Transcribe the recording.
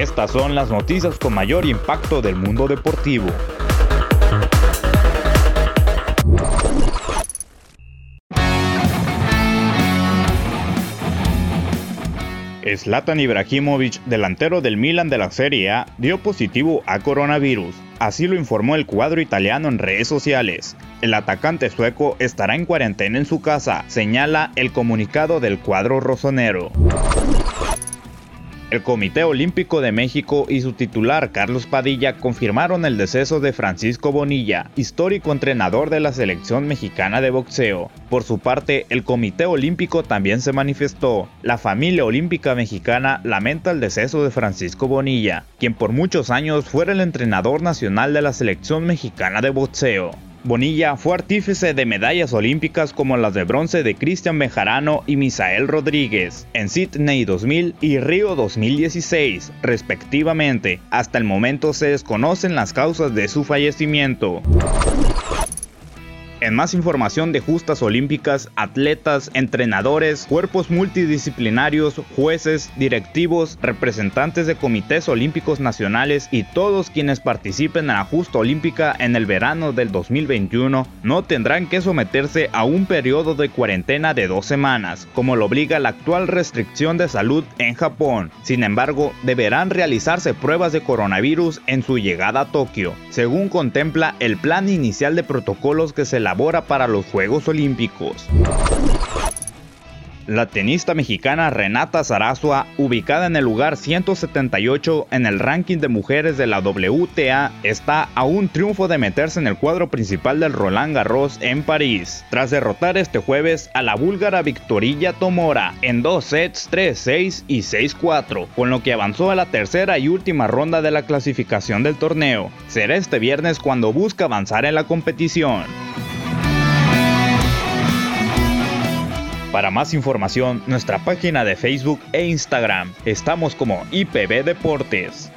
Estas son las noticias con mayor impacto del mundo deportivo. Zlatan Ibrahimovic, delantero del Milan de la Serie A, dio positivo a coronavirus. Así lo informó el cuadro italiano en redes sociales. El atacante sueco estará en cuarentena en su casa, señala el comunicado del cuadro rosonero. El Comité Olímpico de México y su titular Carlos Padilla confirmaron el deceso de Francisco Bonilla, histórico entrenador de la selección mexicana de boxeo. Por su parte, el Comité Olímpico también se manifestó. La familia olímpica mexicana lamenta el deceso de Francisco Bonilla, quien por muchos años fuera el entrenador nacional de la selección mexicana de boxeo. Bonilla fue artífice de medallas olímpicas como las de bronce de Cristian Bejarano y Misael Rodríguez en Sydney 2000 y Río 2016, respectivamente. Hasta el momento se desconocen las causas de su fallecimiento. En más información de justas olímpicas, atletas, entrenadores, cuerpos multidisciplinarios, jueces, directivos, representantes de comités olímpicos nacionales y todos quienes participen en la justa olímpica en el verano del 2021 no tendrán que someterse a un periodo de cuarentena de dos semanas, como lo obliga la actual restricción de salud en Japón. Sin embargo, deberán realizarse pruebas de coronavirus en su llegada a Tokio, según contempla el plan inicial de protocolos que se para los Juegos Olímpicos. La tenista mexicana Renata Zarazua, ubicada en el lugar 178 en el ranking de mujeres de la WTA, está a un triunfo de meterse en el cuadro principal del Roland Garros en París, tras derrotar este jueves a la búlgara Victorilla Tomora en dos sets 3-6 y 6-4, con lo que avanzó a la tercera y última ronda de la clasificación del torneo. Será este viernes cuando busca avanzar en la competición. Para más información, nuestra página de Facebook e Instagram. Estamos como IPB Deportes.